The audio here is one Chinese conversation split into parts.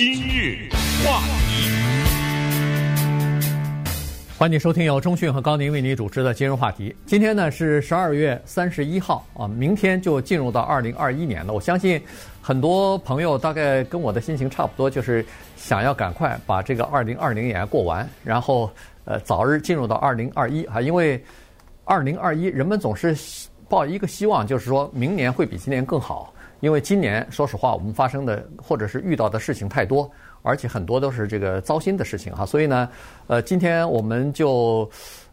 今日话题，欢迎收听由中讯和高宁为你主持的今日话题。今天呢是十二月三十一号啊，明天就进入到二零二一年了。我相信很多朋友大概跟我的心情差不多，就是想要赶快把这个二零二零年过完，然后呃早日进入到二零二一啊，因为二零二一人们总是抱一个希望，就是说明年会比今年更好。因为今年，说实话，我们发生的或者是遇到的事情太多，而且很多都是这个糟心的事情哈。所以呢，呃，今天我们就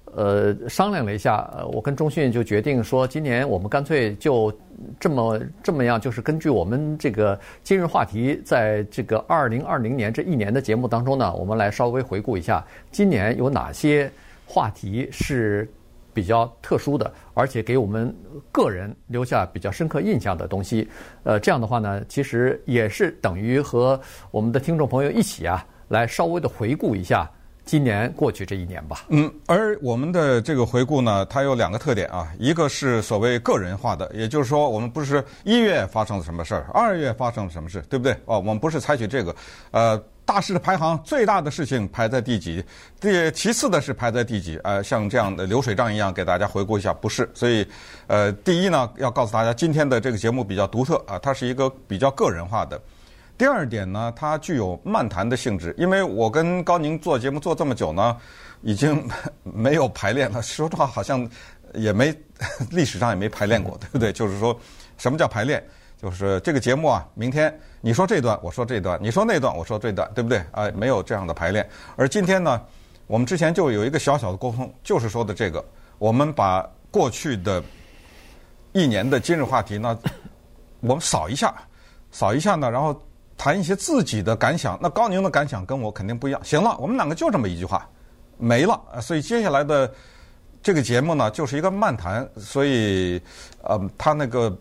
呃商量了一下，呃，我跟中讯就决定说，今年我们干脆就这么这么样，就是根据我们这个今日话题，在这个二零二零年这一年的节目当中呢，我们来稍微回顾一下今年有哪些话题是。比较特殊的，而且给我们个人留下比较深刻印象的东西，呃，这样的话呢，其实也是等于和我们的听众朋友一起啊，来稍微的回顾一下今年过去这一年吧。嗯，而我们的这个回顾呢，它有两个特点啊，一个是所谓个人化的，也就是说，我们不是一月发生了什么事儿，二月发生了什么事，对不对？哦，我们不是采取这个，呃。大事的排行，最大的事情排在第几？第其次的是排在第几？呃，像这样的流水账一样，给大家回顾一下，不是。所以，呃，第一呢，要告诉大家，今天的这个节目比较独特啊，它是一个比较个人化的。第二点呢，它具有漫谈的性质，因为我跟高宁做节目做这么久呢，已经没有排练了。说实话，好像也没历史上也没排练过，对不对？就是说，什么叫排练？就是这个节目啊，明天。你说这段，我说这段；你说那段，我说这段，对不对？啊，没有这样的排练。而今天呢，我们之前就有一个小小的沟通，就是说的这个，我们把过去的一年的今日话题呢，我们扫一下，扫一下呢，然后谈一些自己的感想。那高宁的感想跟我肯定不一样。行了，我们两个就这么一句话，没了。所以接下来的这个节目呢，就是一个漫谈。所以，呃，他那个。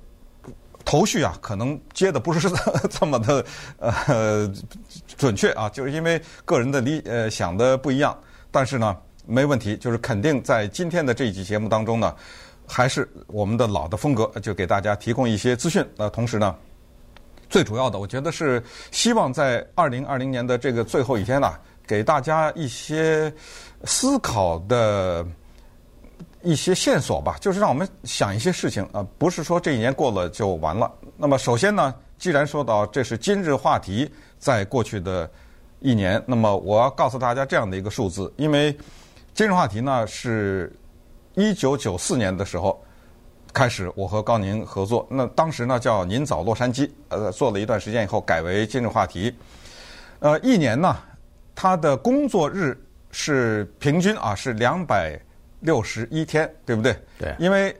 头绪啊，可能接的不是 这么的呃准确啊，就是因为个人的理呃想的不一样。但是呢，没问题，就是肯定在今天的这一集节目当中呢，还是我们的老的风格，就给大家提供一些资讯。那同时呢，最主要的，我觉得是希望在二零二零年的这个最后一天呢，给大家一些思考的。一些线索吧，就是让我们想一些事情啊，不是说这一年过了就完了。那么首先呢，既然说到这是今日话题，在过去的一年，那么我要告诉大家这样的一个数字，因为今日话题呢是一九九四年的时候开始，我和高宁合作，那当时呢叫您早洛杉矶，呃，做了一段时间以后改为今日话题。呃，一年呢，它的工作日是平均啊是两百。六十一天，对不对？对，因为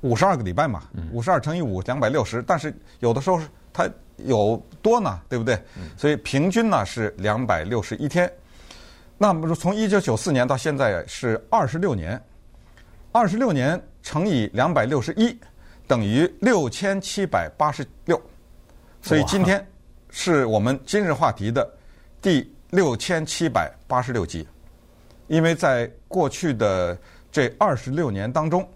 五十二个礼拜嘛，五十二乘以五，两百六十。但是有的时候它有多呢，对不对？所以平均呢是两百六十一天。那么从一九九四年到现在是二十六年，二十六年乘以两百六十一等于六千七百八十六。所以今天是我们今日话题的第六千七百八十六集。因为在过去的这二十六年当中，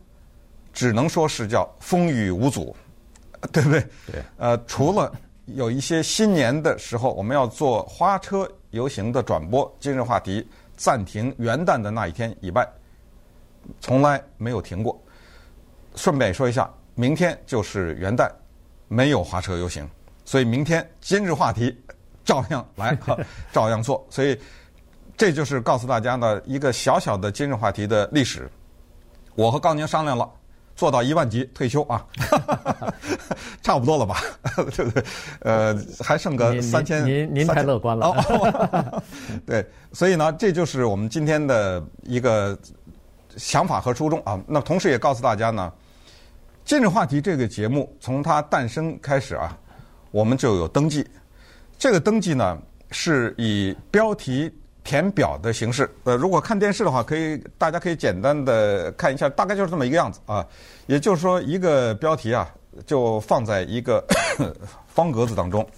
只能说是叫风雨无阻，对不对？对。呃，除了有一些新年的时候，我们要做花车游行的转播，今日话题暂停元旦的那一天以外，从来没有停过。顺便说一下，明天就是元旦，没有花车游行，所以明天今日话题照样来，照样做。所以。这就是告诉大家呢一个小小的今日话题的历史。我和高宁商量了，做到一万级退休啊，差不多了吧？对不对？呃，还剩个三千。您您太乐观了。哦、对，所以呢，这就是我们今天的一个想法和初衷啊。那同时也告诉大家呢，今日话题这个节目从它诞生开始啊，我们就有登记。这个登记呢，是以标题。填表的形式，呃，如果看电视的话，可以，大家可以简单的看一下，大概就是这么一个样子啊。也就是说，一个标题啊，就放在一个 方格子当中。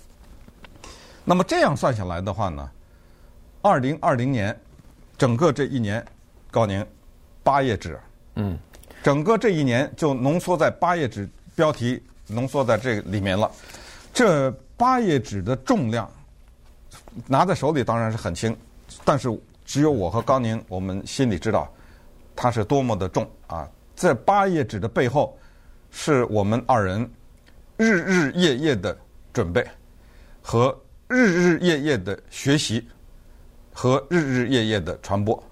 那么这样算下来的话呢，二零二零年整个这一年，高宁八页纸，嗯，整个这一年就浓缩在八页纸标题浓缩在这里面了。这八页纸的重量。拿在手里当然是很轻，但是只有我和高宁，我们心里知道它是多么的重啊！这八页纸的背后，是我们二人日日夜夜的准备和日日夜夜的学习和日日夜夜的传播，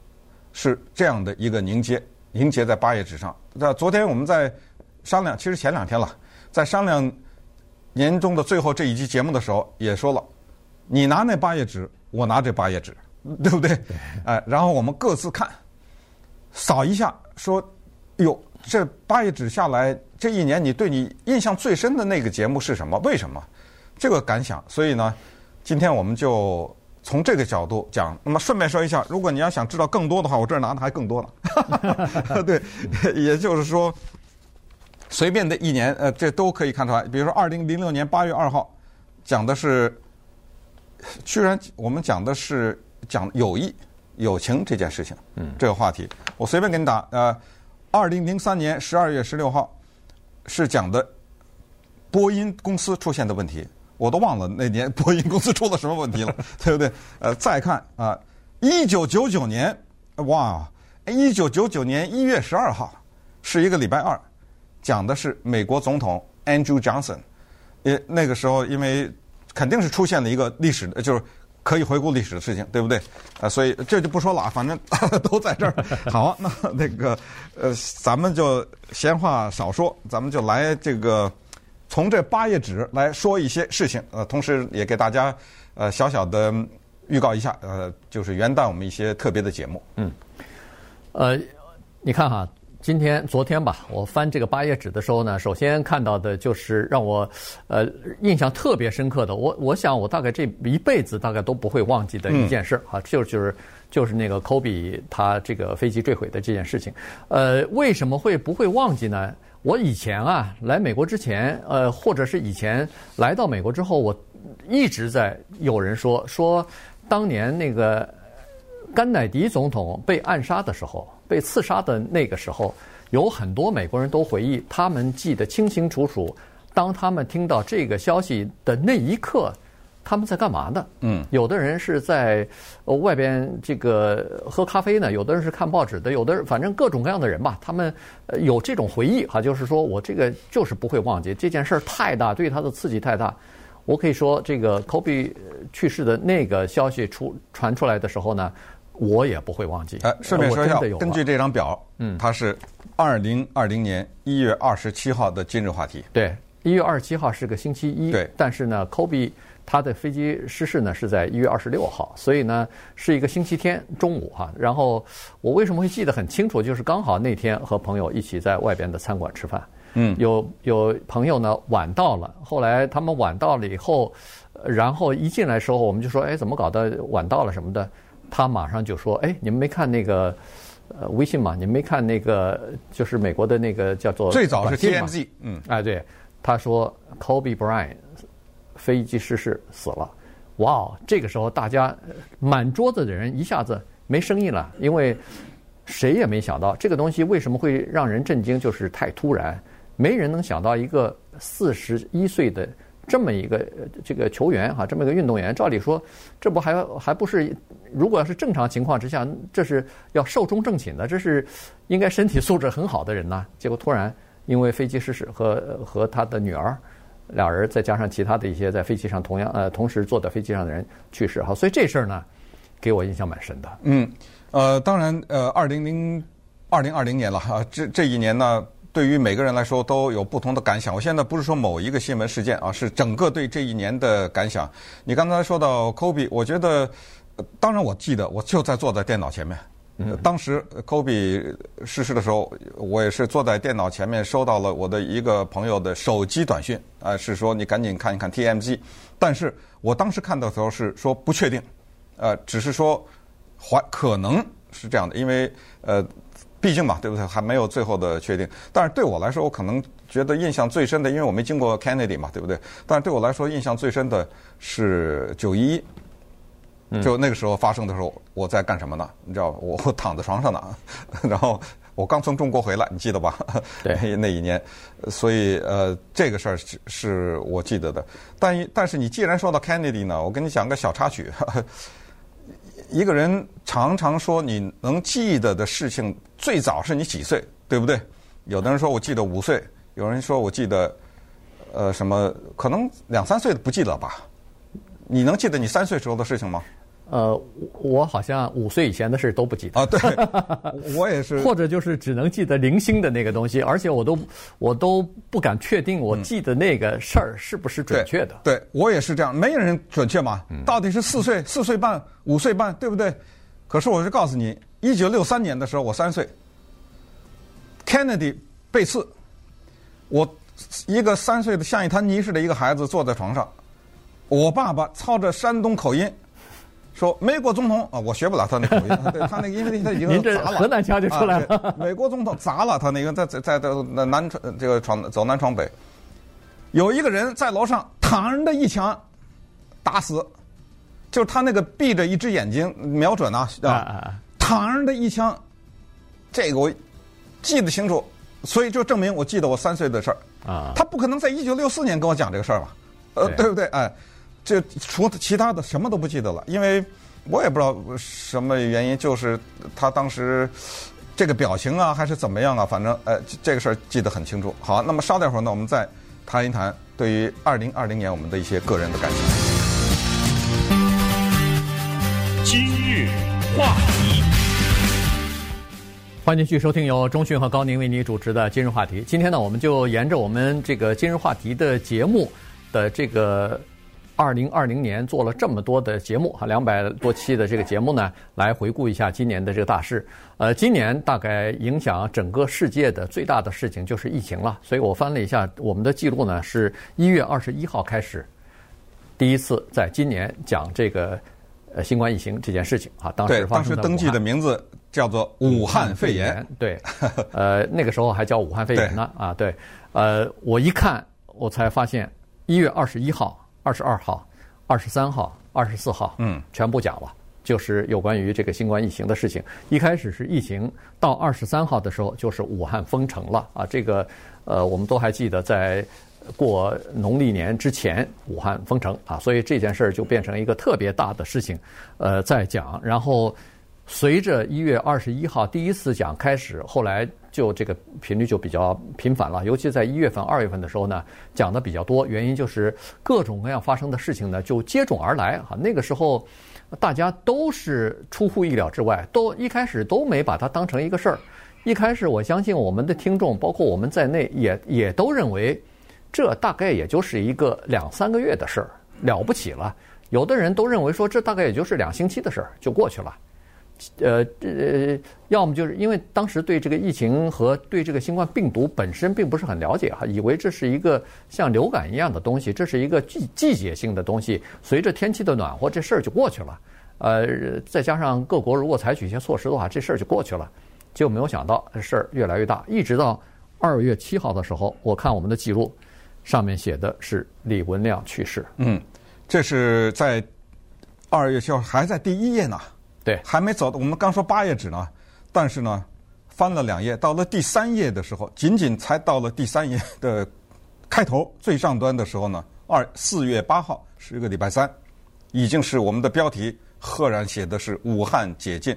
是这样的一个凝结，凝结在八页纸上。那昨天我们在商量，其实前两天了，在商量年终的最后这一期节目的时候，也说了。你拿那八页纸，我拿这八页纸，对不对？哎，然后我们各自看，扫一下，说：“哟，这八页纸下来，这一年你对你印象最深的那个节目是什么？为什么？这个感想。所以呢，今天我们就从这个角度讲。那么顺便说一下，如果你要想知道更多的话，我这儿拿的还更多了。对，也就是说，随便的一年，呃，这都可以看出来。比如说，二零零六年八月二号，讲的是。居然我们讲的是讲友谊、友情这件事情，嗯，这个话题，我随便给你打。呃，二零零三年十二月十六号是讲的波音公司出现的问题，我都忘了那年波音公司出了什么问题了，对不对？呃，再看啊，一九九九年，哇，一九九九年一月十二号是一个礼拜二，讲的是美国总统 Andrew Johnson，呃，那个时候因为。肯定是出现了一个历史的，就是可以回顾历史的事情，对不对？啊，所以这就不说了，反正都在这儿。好，那那个呃，咱们就闲话少说，咱们就来这个从这八页纸来说一些事情。呃，同时也给大家呃小小的预告一下，呃，就是元旦我们一些特别的节目。嗯，呃，你看哈。今天、昨天吧，我翻这个八页纸的时候呢，首先看到的就是让我，呃，印象特别深刻的。我我想，我大概这一辈子大概都不会忘记的一件事啊，就就是就是那个科比他这个飞机坠毁的这件事情。呃，为什么会不会忘记呢？我以前啊来美国之前，呃，或者是以前来到美国之后，我一直在有人说说当年那个甘乃迪总统被暗杀的时候。被刺杀的那个时候，有很多美国人都回忆，他们记得清清楚楚。当他们听到这个消息的那一刻，他们在干嘛呢？嗯，有的人是在外边这个喝咖啡呢，有的人是看报纸的，有的人反正各种各样的人吧，他们有这种回忆哈，就是说我这个就是不会忘记这件事儿太大，对他的刺激太大。我可以说，这个科比去世的那个消息出传出来的时候呢。我也不会忘记。哎，顺便说一下，根据这张表，嗯，它是二零二零年一月二十七号的今日话题。对，一月二十七号是个星期一。对。但是呢，科比他的飞机失事呢是在一月二十六号，所以呢是一个星期天中午哈。然后我为什么会记得很清楚？就是刚好那天和朋友一起在外边的餐馆吃饭。嗯。有有朋友呢晚到了，后来他们晚到了以后，然后一进来的时候我们就说：“哎，怎么搞的？晚到了什么的？”他马上就说：“哎，你们没看那个呃微信吗？你们没看那个就是美国的那个叫做最早是 TMZ，嗯，哎，对，他说 Kobe Bryant 飞机失事死了，哇哦！这个时候大家满桌子的人一下子没声音了，因为谁也没想到这个东西为什么会让人震惊，就是太突然，没人能想到一个四十一岁的。”这么一个这个球员哈，这么一个运动员，照理说，这不还还不是，如果要是正常情况之下，这是要寿终正寝的，这是应该身体素质很好的人呐。结果突然因为飞机失事和和他的女儿俩人，再加上其他的一些在飞机上同样呃同时坐在飞机上的人去世哈，所以这事儿呢，给我印象蛮深的。嗯，呃，当然呃，二零零二零二零年了哈，这这一年呢。对于每个人来说都有不同的感想。我现在不是说某一个新闻事件啊，是整个对这一年的感想。你刚才说到科比，我觉得，当然我记得，我就在坐在电脑前面。当时科比逝世的时候，我也是坐在电脑前面，收到了我的一个朋友的手机短讯，啊，是说你赶紧看一看 TMZ。但是我当时看到的时候是说不确定，呃，只是说还可能是这样的，因为呃。毕竟嘛，对不对？还没有最后的确定。但是对我来说，我可能觉得印象最深的，因为我没经过 Kennedy 嘛，对不对？但是对我来说，印象最深的是九一一，就那个时候发生的时候，我在干什么呢？你知道，我躺在床上呢，然后我刚从中国回来，你记得吧？对，那一年，所以呃，这个事儿是是我记得的。但但是你既然说到 Kennedy 呢，我跟你讲个小插曲。一个人常常说你能记得的事情，最早是你几岁，对不对？有的人说我记得五岁，有人说我记得呃什么，可能两三岁的不记得吧？你能记得你三岁时候的事情吗？呃，我好像五岁以前的事都不记得啊。对，我也是。或者就是只能记得零星的那个东西，而且我都我都不敢确定我记得那个事儿是不是准确的。嗯、对，对我也是这样，没有人准确嘛。到底是四岁、四岁半、五岁半，对不对？可是我是告诉你，一九六三年的时候我三岁，Kennedy 被刺，我一个三岁的像一滩泥似的一个孩子坐在床上，我爸爸操着山东口音。说美国总统啊，我学不了他那口音，对 他那个，因为他已经砸了，河南腔就出来了。啊、美国总统砸了他那个，在在在在南闯这个闯走南闯北，有一个人在楼上躺着一枪打死，就是他那个闭着一只眼睛瞄准啊啊，躺着一枪，这个我记得清楚，所以就证明我记得我三岁的事儿啊。他不可能在一九六四年跟我讲这个事儿吧？呃，对，对不对？哎。这除其他的什么都不记得了，因为我也不知道什么原因，就是他当时这个表情啊，还是怎么样啊，反正呃这个事儿记得很清楚。好，那么稍待会儿呢，我们再谈一谈对于二零二零年我们的一些个人的感想。今日话题，欢迎继续收听由中迅和高宁为你主持的今日话题。今天呢，我们就沿着我们这个今日话题的节目的这个。二零二零年做了这么多的节目哈，两百多期的这个节目呢，来回顾一下今年的这个大事。呃，今年大概影响整个世界的最大的事情就是疫情了。所以我翻了一下我们的记录呢，是一月二十一号开始，第一次在今年讲这个呃新冠疫情这件事情啊。当时当时登记的名字叫做武汉肺炎。对，呃，那个时候还叫武汉肺炎呢啊。对，呃，我一看我才发现一月二十一号。二十二号、二十三号、二十四号，嗯，全部讲了，就是有关于这个新冠疫情的事情。一开始是疫情，到二十三号的时候就是武汉封城了啊。这个呃，我们都还记得，在过农历年之前，武汉封城啊，所以这件事儿就变成一个特别大的事情，呃，在讲。然后随着一月二十一号第一次讲开始，后来。就这个频率就比较频繁了，尤其在一月份、二月份的时候呢，讲的比较多。原因就是各种各样发生的事情呢，就接踵而来哈。那个时候，大家都是出乎意料之外，都一开始都没把它当成一个事儿。一开始，我相信我们的听众，包括我们在内，也也都认为这大概也就是一个两三个月的事儿，了不起了。有的人都认为说，这大概也就是两星期的事儿，就过去了。呃，呃，要么就是因为当时对这个疫情和对这个新冠病毒本身并不是很了解哈，以为这是一个像流感一样的东西，这是一个季季节性的东西，随着天气的暖和，这事儿就过去了。呃，再加上各国如果采取一些措施的话，这事儿就过去了。结果没有想到这事儿越来越大，一直到二月七号的时候，我看我们的记录，上面写的是李文亮去世。嗯，这是在二月七号，还在第一页呢。对，还没走，我们刚说八页纸呢，但是呢，翻了两页，到了第三页的时候，仅仅才到了第三页的开头最上端的时候呢，二四月八号是一个礼拜三，已经是我们的标题赫然写的是武汉解禁。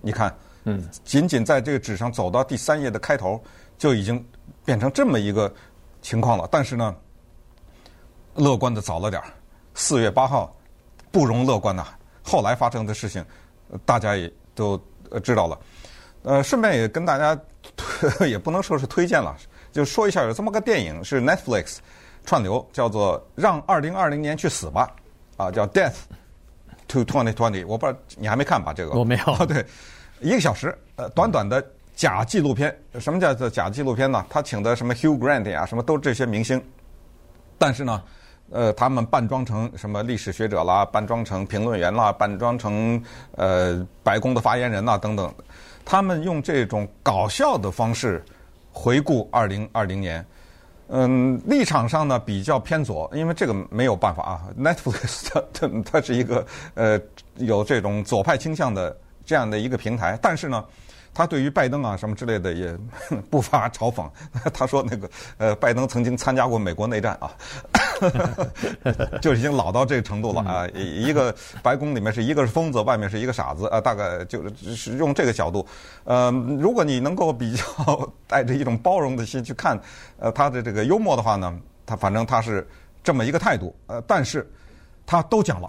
你看，嗯，仅仅在这个纸上走到第三页的开头，就已经变成这么一个情况了。但是呢，乐观的早了点儿，四月八号不容乐观呐。后来发生的事情。大家也都知道了，呃，顺便也跟大家 也不能说是推荐了，就说一下有这么个电影是 Netflix 串流，叫做《让二零二零年去死吧》，啊，叫 Death to 2020。我不知道你还没看吧？这个我没有。对，一个小时，呃，短短的假纪录片。什么叫做假纪录片呢？他请的什么 Hugh Grant 呀，什么都这些明星，但是呢。呃，他们扮装成什么历史学者啦，扮装成评论员啦，扮装成呃白宫的发言人呐等等，他们用这种搞笑的方式回顾二零二零年。嗯，立场上呢比较偏左，因为这个没有办法啊。Netflix 它它是一个呃有这种左派倾向的这样的一个平台，但是呢，他对于拜登啊什么之类的也 不乏嘲讽。他说那个呃，拜登曾经参加过美国内战啊，就已经老到这个程度了啊。一个白宫里面是一个是疯子，外面是一个傻子啊，大概就是用这个角度。呃，如果你能够比较带着一种包容的心去看呃他的这个幽默的话呢，他反正他是这么一个态度。呃，但是他都讲了。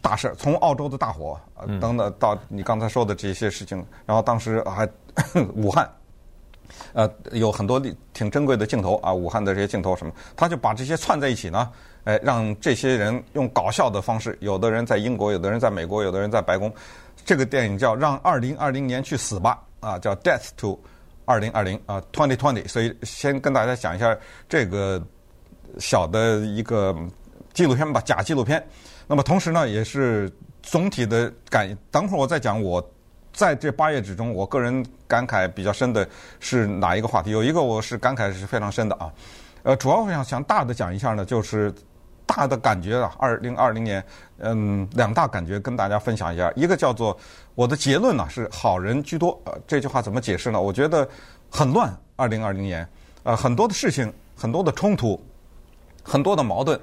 大事，从澳洲的大火等等到你刚才说的这些事情，然后当时还 武汉，呃，有很多挺珍贵的镜头啊，武汉的这些镜头什么，他就把这些串在一起呢，哎，让这些人用搞笑的方式，有的人在英国，有的人在美国，有的人在白宫，这个电影叫《让二零二零年去死吧》啊，叫《Death to 二零二零》啊，Twenty Twenty。所以先跟大家讲一下这个小的一个纪录片吧，假纪录片。那么同时呢，也是总体的感。等会儿我再讲，我在这八页之中，我个人感慨比较深的是哪一个话题？有一个我是感慨是非常深的啊。呃，主要我想想大的讲一下呢，就是大的感觉啊。二零二零年，嗯，两大感觉跟大家分享一下。一个叫做我的结论呢是好人居多。呃，这句话怎么解释呢？我觉得很乱。二零二零年，呃，很多的事情，很多的冲突，很多的矛盾，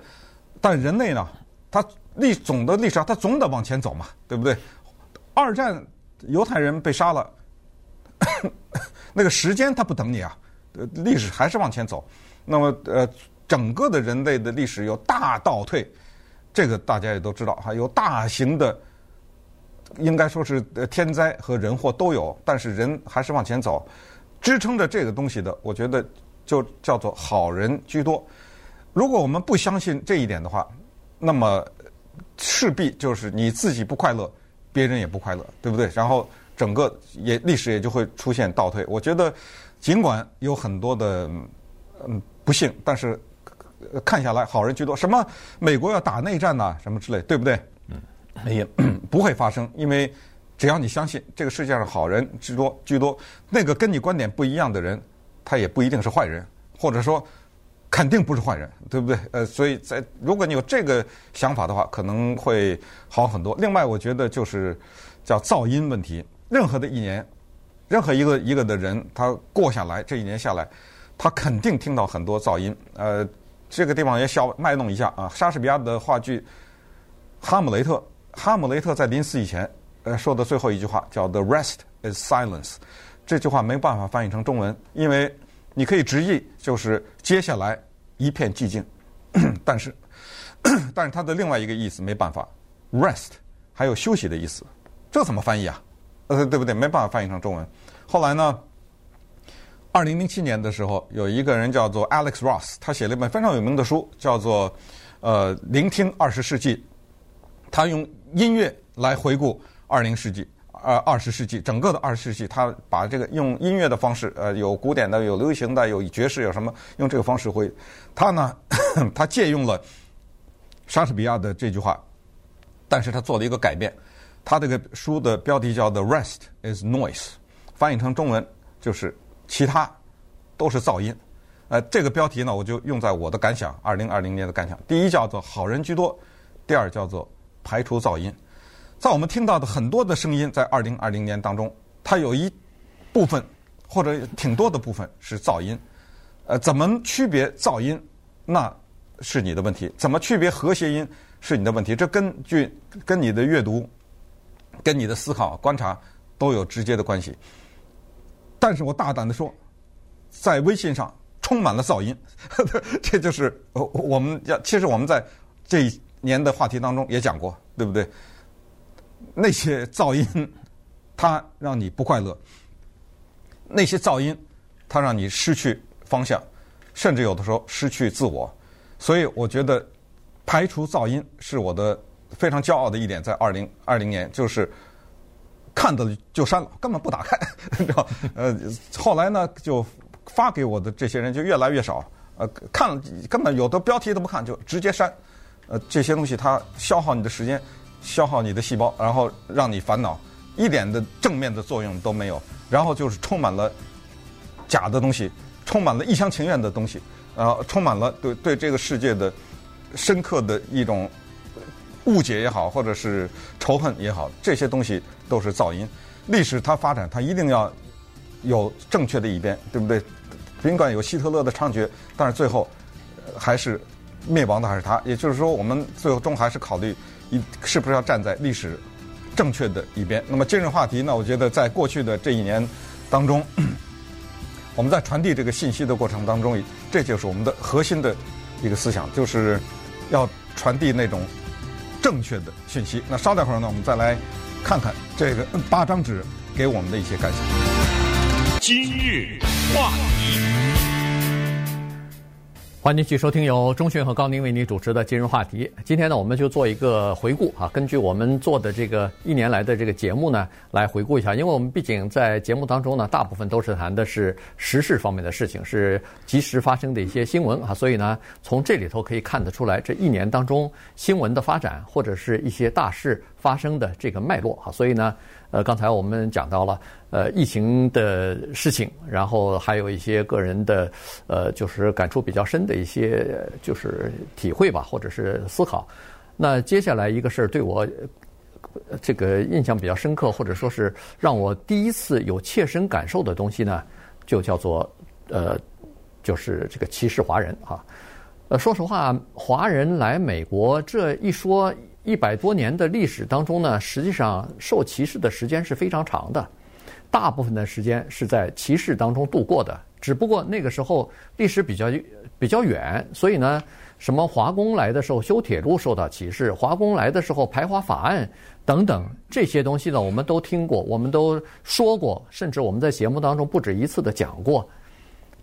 但人类呢，他。历总的历史上，他总得往前走嘛，对不对？二战犹太人被杀了，那个时间他不等你啊，历史还是往前走。那么呃，整个的人类的历史有大倒退，这个大家也都知道，哈有大型的，应该说是呃天灾和人祸都有，但是人还是往前走，支撑着这个东西的，我觉得就叫做好人居多。如果我们不相信这一点的话，那么。势必就是你自己不快乐，别人也不快乐，对不对？然后整个也历史也就会出现倒退。我觉得，尽管有很多的嗯不幸，但是看下来好人居多。什么美国要打内战呐，什么之类，对不对？嗯，也不会发生，因为只要你相信这个世界上好人居多居多，那个跟你观点不一样的人，他也不一定是坏人，或者说。肯定不是坏人，对不对？呃，所以在如果你有这个想法的话，可能会好很多。另外，我觉得就是叫噪音问题。任何的一年，任何一个一个的人，他过下来这一年下来，他肯定听到很多噪音。呃，这个地方也小卖弄一下啊。莎士比亚的话剧《哈姆雷特》，哈姆雷特在临死以前呃说的最后一句话叫 “The rest is silence”，这句话没办法翻译成中文，因为。你可以直译，就是接下来一片寂静，但是，但是它的另外一个意思没办法，rest 还有休息的意思，这怎么翻译啊？呃，对不对？没办法翻译成中文。后来呢，二零零七年的时候，有一个人叫做 Alex Ross，他写了一本非常有名的书，叫做《呃聆听二十世纪》，他用音乐来回顾二零世纪。呃，二十世纪整个的二十世纪，他把这个用音乐的方式，呃，有古典的，有流行的，有爵士，有什么用这个方式会。他呢，他借用了莎士比亚的这句话，但是他做了一个改变。他这个书的标题叫《The Rest is Noise》，翻译成中文就是其他都是噪音。呃，这个标题呢，我就用在我的感想，二零二零年的感想。第一叫做好人居多，第二叫做排除噪音。在我们听到的很多的声音，在二零二零年当中，它有一部分或者挺多的部分是噪音。呃，怎么区别噪音，那是你的问题；怎么区别和谐音是你的问题。这根据跟你的阅读、跟你的思考、观察都有直接的关系。但是我大胆的说，在微信上充满了噪音，这就是我们要。其实我们在这一年的话题当中也讲过，对不对？那些噪音，它让你不快乐；那些噪音，它让你失去方向，甚至有的时候失去自我。所以，我觉得排除噪音是我的非常骄傲的一点。在二零二零年，就是看到就删了，根本不打开。知道？呃，后来呢，就发给我的这些人就越来越少。呃，看了根本有的标题都不看，就直接删。呃，这些东西它消耗你的时间。消耗你的细胞，然后让你烦恼，一点的正面的作用都没有。然后就是充满了假的东西，充满了一厢情愿的东西，然后充满了对对这个世界的深刻的一种误解也好，或者是仇恨也好，这些东西都是噪音。历史它发展，它一定要有正确的一边，对不对？尽管有希特勒的猖獗，但是最后还是灭亡的还是他。也就是说，我们最终还是考虑一是不是要站在历史正确的一边。那么今日话题呢？我觉得在过去的这一年当中，我们在传递这个信息的过程当中，这就是我们的核心的一个思想，就是要传递那种正确的讯息。那稍待会儿呢，我们再来看看这个八张纸给我们的一些感想。今日话题。欢迎继续收听由钟迅和高宁为您主持的今日话题。今天呢，我们就做一个回顾啊，根据我们做的这个一年来的这个节目呢，来回顾一下。因为我们毕竟在节目当中呢，大部分都是谈的是时事方面的事情，是及时发生的一些新闻啊，所以呢，从这里头可以看得出来，这一年当中新闻的发展或者是一些大事发生的这个脉络啊，所以呢。呃，刚才我们讲到了呃疫情的事情，然后还有一些个人的呃，就是感触比较深的一些就是体会吧，或者是思考。那接下来一个事儿对我这个印象比较深刻，或者说是让我第一次有切身感受的东西呢，就叫做呃，就是这个歧视华人啊。呃，说实话，华人来美国这一说。一百多年的历史当中呢，实际上受歧视的时间是非常长的，大部分的时间是在歧视当中度过的。只不过那个时候历史比较比较远，所以呢，什么华工来的时候修铁路受到歧视，华工来的时候排华法案等等这些东西呢，我们都听过，我们都说过，甚至我们在节目当中不止一次的讲过。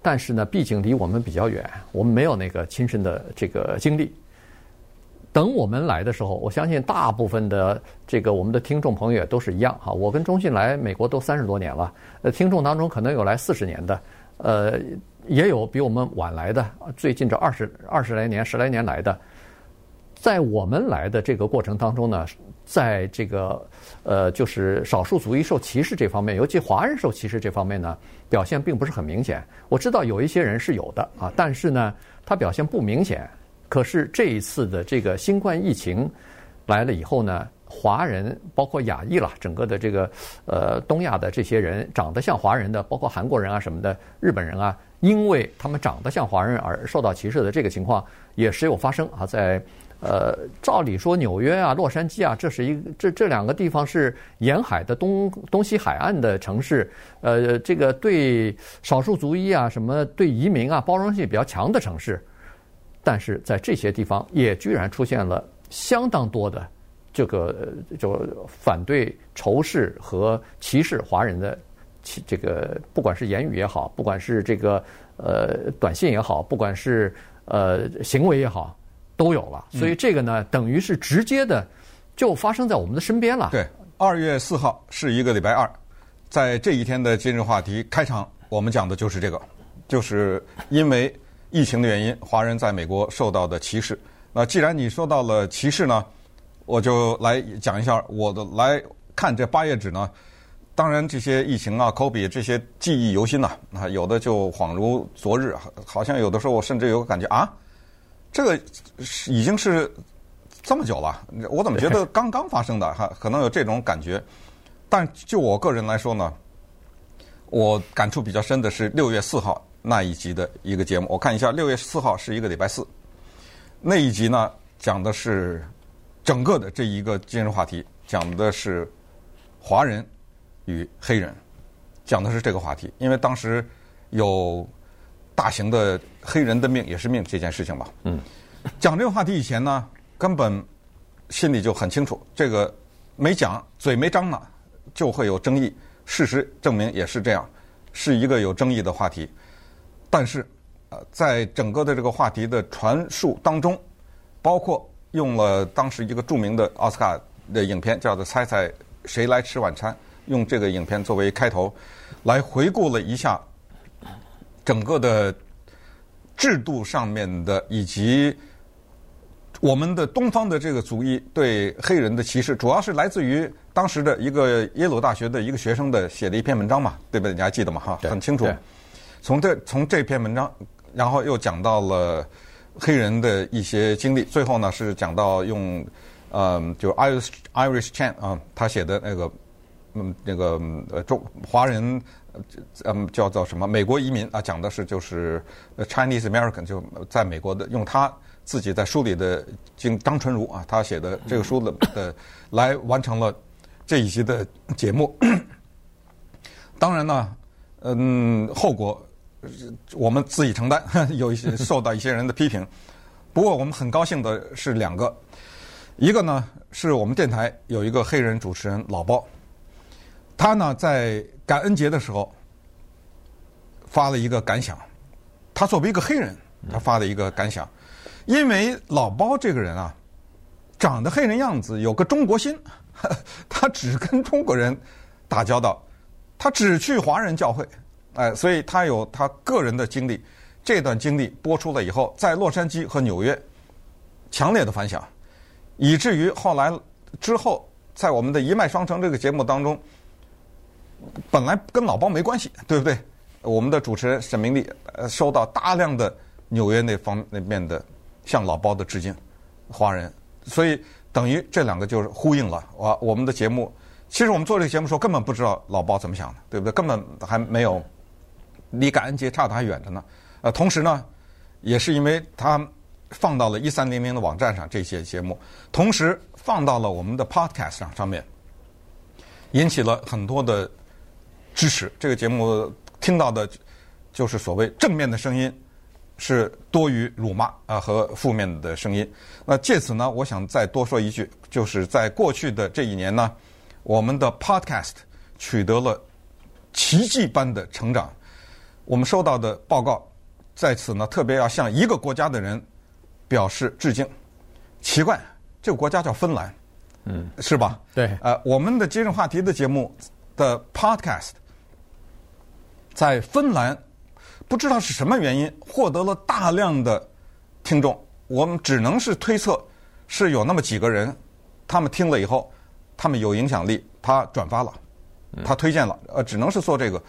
但是呢，毕竟离我们比较远，我们没有那个亲身的这个经历。等我们来的时候，我相信大部分的这个我们的听众朋友也都是一样哈。我跟中信来美国都三十多年了，呃，听众当中可能有来四十年的，呃，也有比我们晚来的，最近这二十二十来年、十来年来的。在我们来的这个过程当中呢，在这个呃，就是少数族裔受歧视这方面，尤其华人受歧视这方面呢，表现并不是很明显。我知道有一些人是有的啊，但是呢，他表现不明显。可是这一次的这个新冠疫情来了以后呢，华人包括亚裔了，整个的这个呃东亚的这些人长得像华人的，包括韩国人啊什么的，日本人啊，因为他们长得像华人而受到歧视的这个情况也时有发生啊。在呃，照理说纽约啊、洛杉矶啊，这是一这这两个地方是沿海的东东西海岸的城市，呃，这个对少数族裔啊、什么对移民啊包容性比较强的城市。但是在这些地方，也居然出现了相当多的这个就反对、仇视和歧视华人的，其这个不管是言语也好，不管是这个呃短信也好，不管是呃行为也好，都有了。所以这个呢，等于是直接的就发生在我们的身边了。对，二月四号是一个礼拜二，在这一天的今日话题开场，我们讲的就是这个，就是因为。疫情的原因，华人在美国受到的歧视。那既然你说到了歧视呢，我就来讲一下我的来看这八页纸呢。当然，这些疫情啊、COVID 这些记忆犹新呐。啊，有的就恍如昨日，好像有的时候我甚至有个感觉啊，这个已经是这么久了，我怎么觉得 刚刚发生的？哈，可能有这种感觉。但就我个人来说呢，我感触比较深的是六月四号。那一集的一个节目，我看一下，六月四号是一个礼拜四，那一集呢，讲的是整个的这一个今日话题，讲的是华人与黑人，讲的是这个话题，因为当时有大型的黑人的命也是命这件事情吧。嗯，讲这个话题以前呢，根本心里就很清楚，这个没讲，嘴没张呢，就会有争议。事实证明也是这样，是一个有争议的话题。但是，呃，在整个的这个话题的传述当中，包括用了当时一个著名的奥斯卡的影片，叫做《猜猜谁来吃晚餐》，用这个影片作为开头，来回顾了一下整个的制度上面的，以及我们的东方的这个族裔对黑人的歧视，主要是来自于当时的一个耶鲁大学的一个学生的写的一篇文章嘛，对不对？你还记得吗？哈，很清楚。从这从这篇文章，然后又讲到了黑人的一些经历，最后呢是讲到用，嗯，就 Irish Irish Chan 啊，他写的那个嗯那个呃中华人，嗯叫做什么美国移民啊，讲的是就是 Chinese American 就在美国的，用他自己在书里的经张纯如啊，他写的这个书的的来完成了这一集的节目。当然呢，嗯，后果我们自己承担，有一些受到一些人的批评。不过我们很高兴的是两个，一个呢是我们电台有一个黑人主持人老包，他呢在感恩节的时候发了一个感想，他作为一个黑人，他发了一个感想，因为老包这个人啊，长得黑人样子，有个中国心，他只跟中国人打交道。他只去华人教会，哎，所以他有他个人的经历。这段经历播出了以后，在洛杉矶和纽约强烈的反响，以至于后来之后，在我们的一脉双城这个节目当中，本来跟老包没关系，对不对？我们的主持人沈明利呃收到大量的纽约那方那边的向老包的致敬，华人，所以等于这两个就是呼应了我我们的节目。其实我们做这个节目的时候，根本不知道老包怎么想的，对不对？根本还没有离感恩节差得还远着呢。呃，同时呢，也是因为他放到了一三零零的网站上这些节目，同时放到了我们的 Podcast 上上面，引起了很多的支持。这个节目听到的，就是所谓正面的声音是多于辱骂啊和负面的声音。那借此呢，我想再多说一句，就是在过去的这一年呢。我们的 Podcast 取得了奇迹般的成长。我们收到的报告在此呢，特别要向一个国家的人表示致敬。奇怪，这个国家叫芬兰，嗯，是吧？对。呃，我们的今日话题的节目的 Podcast 在芬兰不知道是什么原因获得了大量的听众。我们只能是推测，是有那么几个人，他们听了以后。他们有影响力，他转发了，他推荐了，呃，只能是做这个，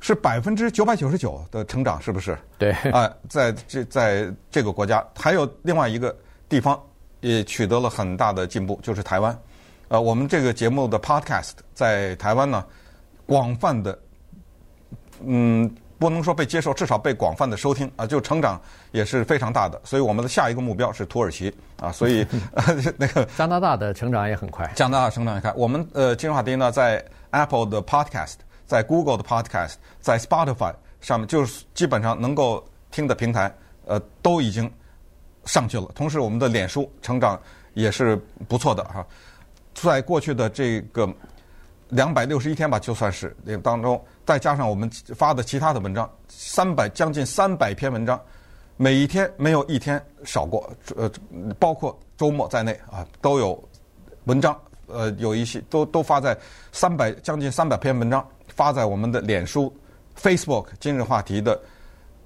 是百分之九百九十九的成长，是不是？对。啊，在这在这个国家，还有另外一个地方也取得了很大的进步，就是台湾。呃，我们这个节目的 Podcast 在台湾呢，广泛的，嗯。不能说被接受，至少被广泛的收听啊，就成长也是非常大的。所以我们的下一个目标是土耳其啊，所以 那个加拿大的成长也很快。加拿大成长也快。我们呃，今日话题呢，在 Apple 的 Podcast，在 Google 的 Podcast，在 Spotify 上面，就是基本上能够听的平台，呃，都已经上去了。同时，我们的脸书成长也是不错的哈。在过去的这个两百六十一天吧，就算是当中。再加上我们发的其他的文章，三百将近三百篇文章，每一天没有一天少过，呃，包括周末在内啊，都有文章，呃，有一些都都发在三百将近三百篇文章发在我们的脸书、Facebook 今日话题的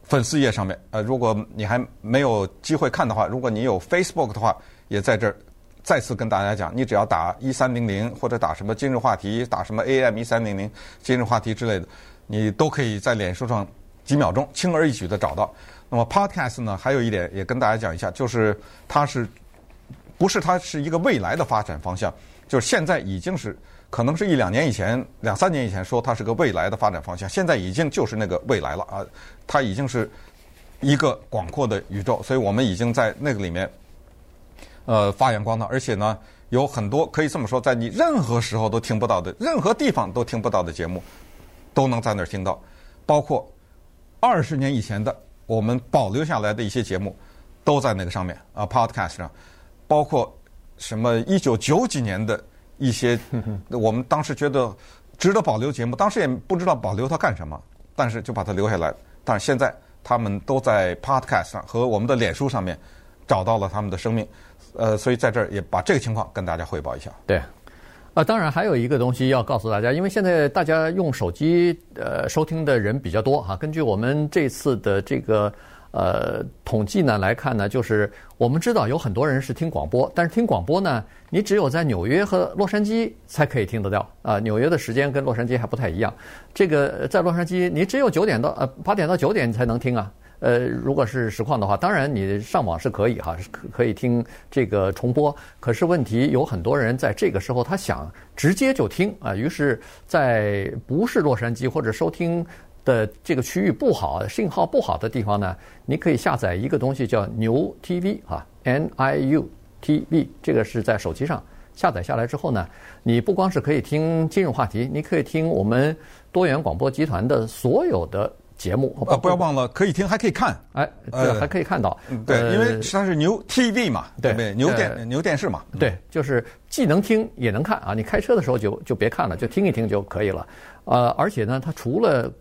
粉丝页上面。呃，如果你还没有机会看的话，如果你有 Facebook 的话，也在这儿。再次跟大家讲，你只要打一三零零或者打什么今日话题，打什么 AM 一三零零今日话题之类的，你都可以在脸书上几秒钟轻而易举的找到。那么 Podcast 呢，还有一点也跟大家讲一下，就是它是不是它是一个未来的发展方向？就是现在已经是可能是一两年以前、两三年以前说它是个未来的发展方向，现在已经就是那个未来了啊！它已经是一个广阔的宇宙，所以我们已经在那个里面。呃，发扬光大，而且呢，有很多可以这么说，在你任何时候都听不到的，任何地方都听不到的节目，都能在那儿听到。包括二十年以前的我们保留下来的一些节目，都在那个上面啊，Podcast 上。包括什么一九九几年的一些 我们当时觉得值得保留节目，当时也不知道保留它干什么，但是就把它留下来。但是现在他们都在 Podcast 上和我们的脸书上面找到了他们的生命。呃，所以在这儿也把这个情况跟大家汇报一下。对，啊，当然还有一个东西要告诉大家，因为现在大家用手机呃收听的人比较多哈。根据我们这次的这个呃统计呢来看呢，就是我们知道有很多人是听广播，但是听广播呢，你只有在纽约和洛杉矶才可以听得到啊。纽约的时间跟洛杉矶还不太一样，这个在洛杉矶你只有九点到呃八点到九点你才能听啊。呃，如果是实况的话，当然你上网是可以哈，可可以听这个重播。可是问题有很多人在这个时候他想直接就听啊，于是，在不是洛杉矶或者收听的这个区域不好、信号不好的地方呢，你可以下载一个东西叫牛 TV 啊，N I U T V，这个是在手机上。下载下来之后呢，你不光是可以听金融话题，你可以听我们多元广播集团的所有的节目。啊，不要忘了可以听，还可以看。哎，对还可以看到。对，因为它是牛 TV 嘛，对不对？牛电牛电视嘛。对，就是既能听也能看啊！你开车的时候就就别看了，就听一听就可以了。呃，而且呢，它除了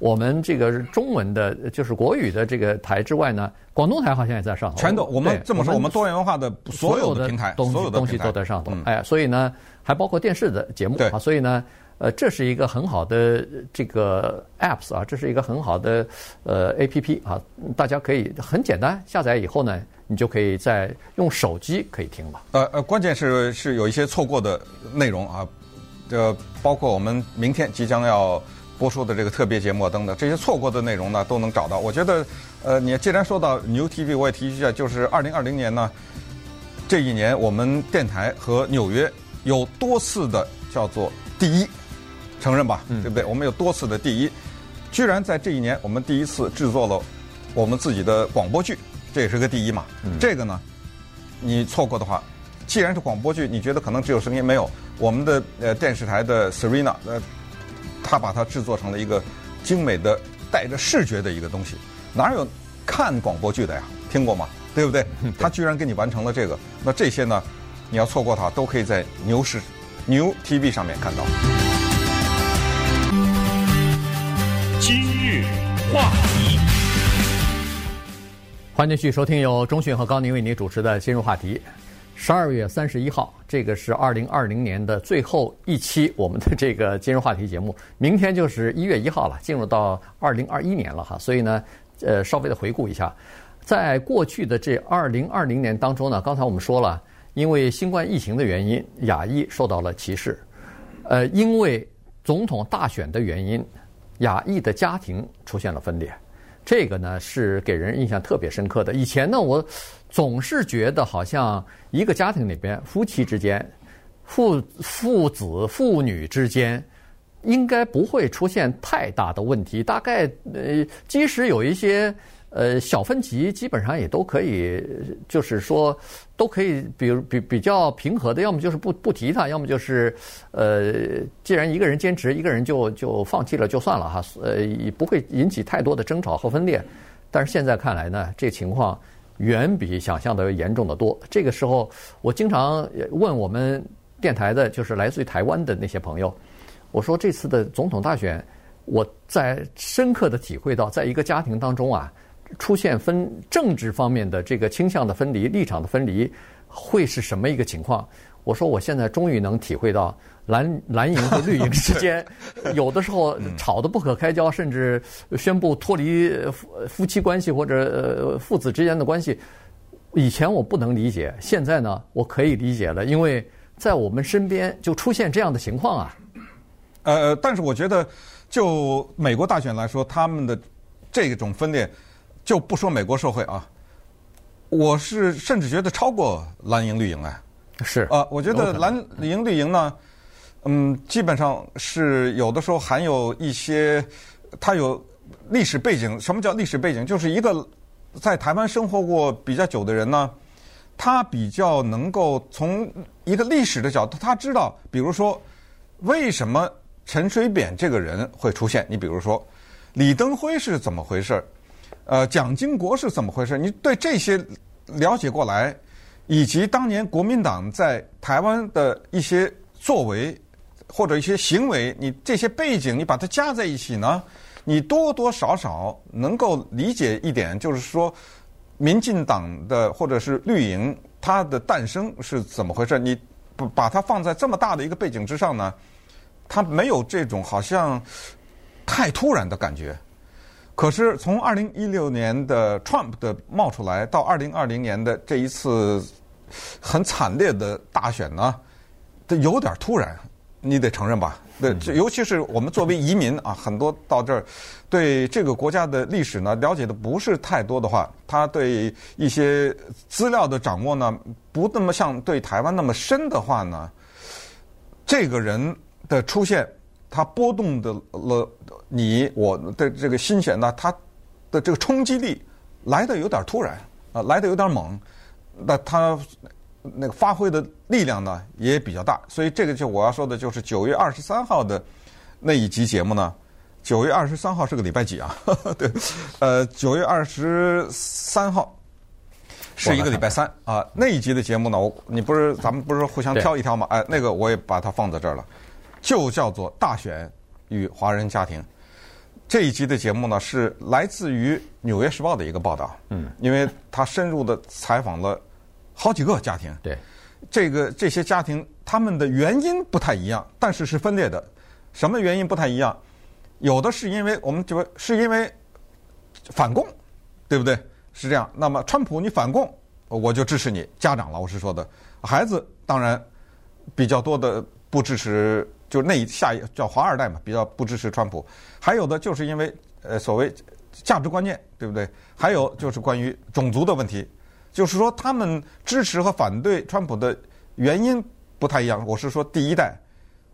我们这个中文的，就是国语的这个台之外呢，广东台好像也在上头。全都，我们这么说，我们多元文化的所有的平台，所有的东西都在上头。哎，所以呢，还包括电视的节目啊。所以呢，呃，这是一个很好的这个 apps 啊，这是一个很好的呃 app 啊，大家可以很简单下载以后呢，你就可以在用手机可以听了。呃呃，关键是是有一些错过的内容啊，这包括我们明天即将要。播出的这个特别节目等等，这些错过的内容呢，都能找到。我觉得，呃，你既然说到牛 TV，我也提一下，就是二零二零年呢，这一年我们电台和纽约有多次的叫做第一，承认吧，对不对？我们有多次的第一，居然在这一年，我们第一次制作了我们自己的广播剧，这也是个第一嘛。这个呢，你错过的话，既然是广播剧，你觉得可能只有声音，没有我们的呃电视台的 Serena 呃。他把它制作成了一个精美的带着视觉的一个东西，哪有看广播剧的呀？听过吗？对不对？他居然给你完成了这个，那这些呢，你要错过它，都可以在牛市牛 TV 上面看到。今日话题，欢迎继续收听由钟讯和高宁为您主持的《今日话题》。十二月三十一号，这个是二零二零年的最后一期我们的这个今日话题节目。明天就是一月一号了，进入到二零二一年了哈。所以呢，呃，稍微的回顾一下，在过去的这二零二零年当中呢，刚才我们说了，因为新冠疫情的原因，亚裔受到了歧视；呃，因为总统大选的原因，亚裔的家庭出现了分裂。这个呢是给人印象特别深刻的。以前呢，我总是觉得好像一个家庭里边，夫妻之间、父父子、父女之间，应该不会出现太大的问题。大概呃，即使有一些。呃，小分歧基本上也都可以，就是说都可以，比如比比较平和的，要么就是不不提他，要么就是呃，既然一个人坚持，一个人就就放弃了就算了哈，呃，也不会引起太多的争吵和分裂。但是现在看来呢，这情况远比想象的严重的多。这个时候，我经常问我们电台的，就是来自于台湾的那些朋友，我说这次的总统大选，我在深刻的体会到，在一个家庭当中啊。出现分政治方面的这个倾向的分离、立场的分离，会是什么一个情况？我说我现在终于能体会到蓝蓝营和绿营之间，有的时候 吵得不可开交，甚至宣布脱离夫夫妻关系或者父子之间的关系。以前我不能理解，现在呢我可以理解了，因为在我们身边就出现这样的情况啊。呃，但是我觉得就美国大选来说，他们的这种分裂。就不说美国社会啊，我是甚至觉得超过蓝营绿营哎，是啊，我觉得蓝营绿营呢，嗯，基本上是有的时候含有一些，它有历史背景。什么叫历史背景？就是一个在台湾生活过比较久的人呢，他比较能够从一个历史的角度，他知道，比如说为什么陈水扁这个人会出现？你比如说李登辉是怎么回事？呃，蒋经国是怎么回事？你对这些了解过来，以及当年国民党在台湾的一些作为或者一些行为，你这些背景你把它加在一起呢，你多多少少能够理解一点，就是说，民进党的或者是绿营它的诞生是怎么回事？你不把它放在这么大的一个背景之上呢，它没有这种好像太突然的感觉。可是从二零一六年的 Trump 的冒出来，到二零二零年的这一次很惨烈的大选呢，这有点突然。你得承认吧？对，尤其是我们作为移民啊，很多到这儿对这个国家的历史呢了解的不是太多的话，他对一些资料的掌握呢不那么像对台湾那么深的话呢，这个人的出现，他波动的了你我的这个心弦呢，它的这个冲击力来的有点突然啊，来的有点猛，那它。那个发挥的力量呢也比较大，所以这个就我要说的就是九月二十三号的那一集节目呢。九月二十三号是个礼拜几啊？对，呃，九月二十三号是一个礼拜三啊。那一集的节目呢，我你不是咱们不是互相挑一挑吗？哎，那个我也把它放在这儿了，就叫做《大选与华人家庭》。这一集的节目呢是来自于《纽约时报》的一个报道，嗯，因为他深入的采访了。好几个家庭，对，这个这些家庭他们的原因不太一样，但是是分裂的。什么原因不太一样？有的是因为我们就是因为反共，对不对？是这样。那么川普你反共，我就支持你。家长了，我是说的。孩子当然比较多的不支持，就那一下一叫华二代嘛，比较不支持川普。还有的就是因为呃所谓价值观念，对不对？还有就是关于种族的问题。就是说，他们支持和反对川普的原因不太一样。我是说第一代，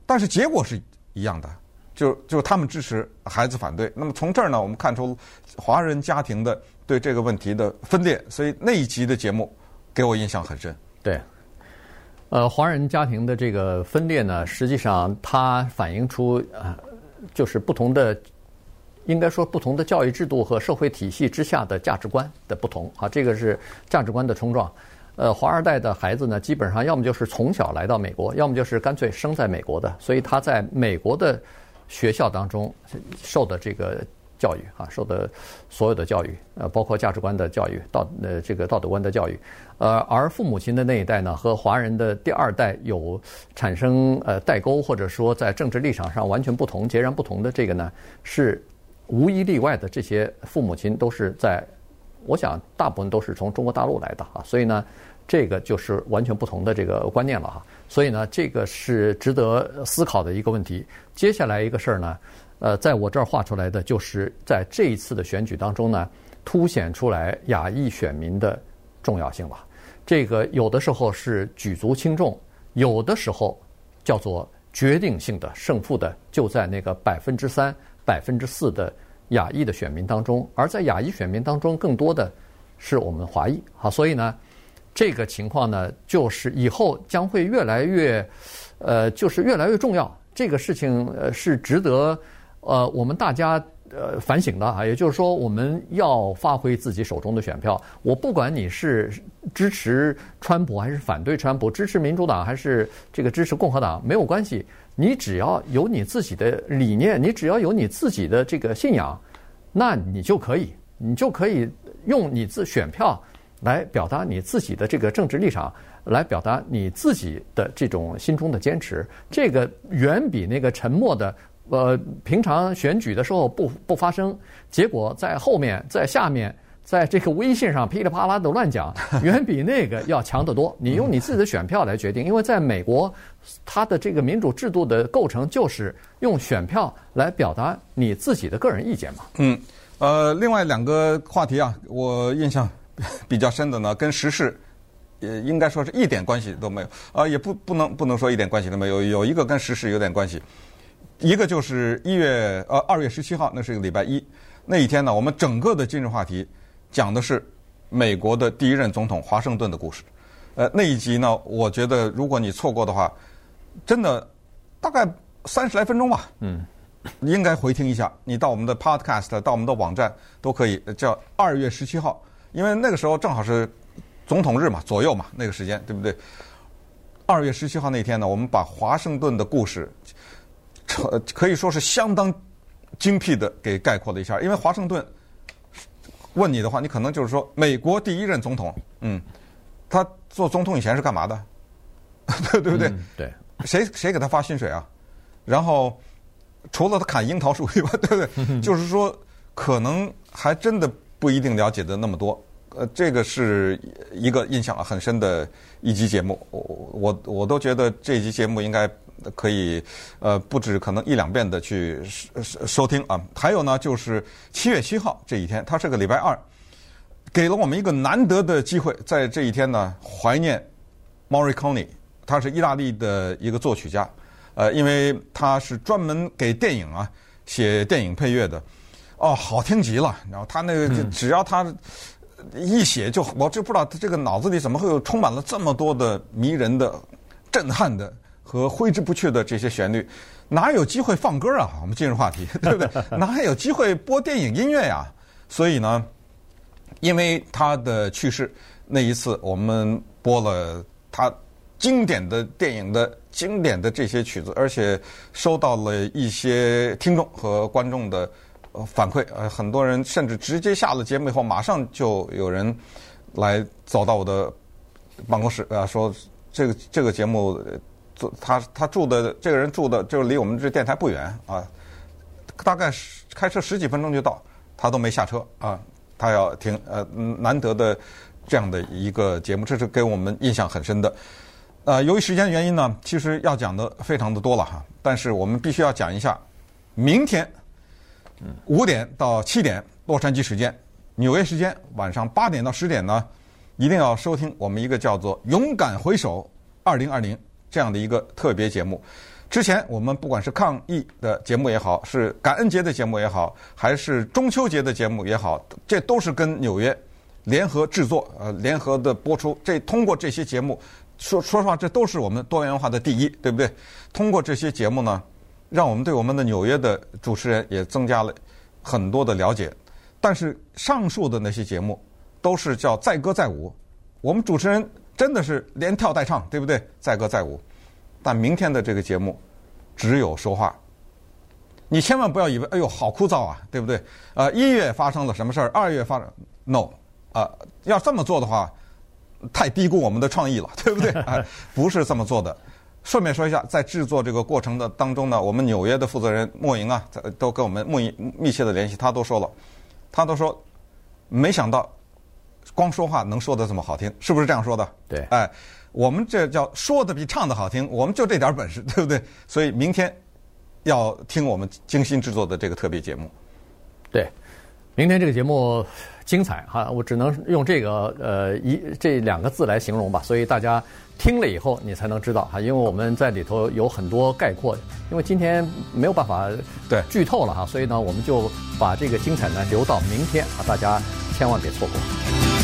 但是结果是一样的，就就他们支持，孩子反对。那么从这儿呢，我们看出华人家庭的对这个问题的分裂。所以那一集的节目给我印象很深。对，呃，华人家庭的这个分裂呢，实际上它反映出呃，就是不同的。应该说，不同的教育制度和社会体系之下的价值观的不同啊，这个是价值观的冲撞。呃，华二代的孩子呢，基本上要么就是从小来到美国，要么就是干脆生在美国的，所以他在美国的学校当中受的这个教育啊，受的所有的教育，呃，包括价值观的教育、道呃这个道德观的教育。呃，而父母亲的那一代呢，和华人的第二代有产生呃代沟，或者说在政治立场上完全不同、截然不同的这个呢，是。无一例外的这些父母亲都是在，我想大部分都是从中国大陆来的啊，所以呢，这个就是完全不同的这个观念了哈。所以呢，这个是值得思考的一个问题。接下来一个事儿呢，呃，在我这儿画出来的就是在这一次的选举当中呢，凸显出来亚裔选民的重要性了。这个有的时候是举足轻重，有的时候叫做决定性的胜负的，就在那个百分之三。百分之四的亚裔的选民当中，而在亚裔选民当中，更多的是我们华裔。好，所以呢，这个情况呢，就是以后将会越来越，呃，就是越来越重要。这个事情呃是值得呃我们大家呃反省的啊。也就是说，我们要发挥自己手中的选票。我不管你是支持川普还是反对川普，支持民主党还是这个支持共和党，没有关系。你只要有你自己的理念，你只要有你自己的这个信仰，那你就可以，你就可以用你自选票来表达你自己的这个政治立场，来表达你自己的这种心中的坚持。这个远比那个沉默的，呃，平常选举的时候不不发声，结果在后面在下面。在这个微信上噼里啪啦的乱讲，远比那个要强得多。你用你自己的选票来决定，因为在美国，它的这个民主制度的构成就是用选票来表达你自己的个人意见嘛。嗯，呃，另外两个话题啊，我印象比较深的呢，跟时事也应该说是一点关系都没有啊，也不不能不能说一点关系都没有。有一个跟时事有点关系，一个就是一月呃二月十七号，那是一个礼拜一那一天呢，我们整个的今日话题。讲的是美国的第一任总统华盛顿的故事，呃，那一集呢，我觉得如果你错过的话，真的大概三十来分钟吧，嗯，应该回听一下。你到我们的 Podcast，到我们的网站都可以，叫二月十七号，因为那个时候正好是总统日嘛，左右嘛，那个时间，对不对？二月十七号那天呢，我们把华盛顿的故事，可以说是相当精辟的给概括了一下，因为华盛顿。问你的话，你可能就是说，美国第一任总统，嗯，他做总统以前是干嘛的？对对不对？嗯、对，谁谁给他发薪水啊？然后除了他砍樱桃树以外，对不对？就是说，可能还真的不一定了解的那么多。呃，这个是一个印象很深的一集节目。我我我都觉得这一集节目应该可以呃不止可能一两遍的去收收听啊。还有呢，就是七月七号这一天，它是个礼拜二，给了我们一个难得的机会，在这一天呢怀念 Morricone，他是意大利的一个作曲家，呃，因为他是专门给电影啊写电影配乐的，哦，好听极了。然后他那个只要他。一写就我就不知道他这个脑子里怎么会有充满了这么多的迷人的、震撼的和挥之不去的这些旋律，哪有机会放歌啊？我们进入话题，对不对？哪还有机会播电影音乐呀？所以呢，因为他的去世那一次，我们播了他经典的电影的经典的这些曲子，而且收到了一些听众和观众的。反馈呃，很多人甚至直接下了节目以后，马上就有人来走到我的办公室啊，说这个这个节目，做他他住的这个人住的就离我们这电台不远啊，大概是开车十几分钟就到，他都没下车啊，他要听呃难得的这样的一个节目，这是给我们印象很深的。呃，由于时间原因呢，其实要讲的非常的多了哈，但是我们必须要讲一下明天。五点到七点，洛杉矶时间；纽约时间晚上八点到十点呢，一定要收听我们一个叫做《勇敢回首二零二零》这样的一个特别节目。之前我们不管是抗疫的节目也好，是感恩节的节目也好，还是中秋节的节目也好，这都是跟纽约联合制作、呃联合的播出。这通过这些节目，说说实话，这都是我们多元化的第一，对不对？通过这些节目呢。让我们对我们的纽约的主持人也增加了很多的了解，但是上述的那些节目都是叫载歌载舞，我们主持人真的是连跳带唱，对不对？载歌载舞，但明天的这个节目只有说话，你千万不要以为哎呦好枯燥啊，对不对？呃，一月发生了什么事儿？二月发生，no，呃，要这么做的话，太低估我们的创意了，对不对？啊，不是这么做的。顺便说一下，在制作这个过程的当中呢，我们纽约的负责人莫莹啊，都跟我们莫莹密切的联系，他都说了，他都说，没想到光说话能说得这么好听，是不是这样说的？对，哎，我们这叫说的比唱的好听，我们就这点本事，对不对？所以明天要听我们精心制作的这个特别节目。对，明天这个节目精彩哈，我只能用这个呃一这两个字来形容吧，所以大家。听了以后，你才能知道哈，因为我们在里头有很多概括，因为今天没有办法对剧透了哈，所以呢，我们就把这个精彩呢留到明天啊，大家千万别错过。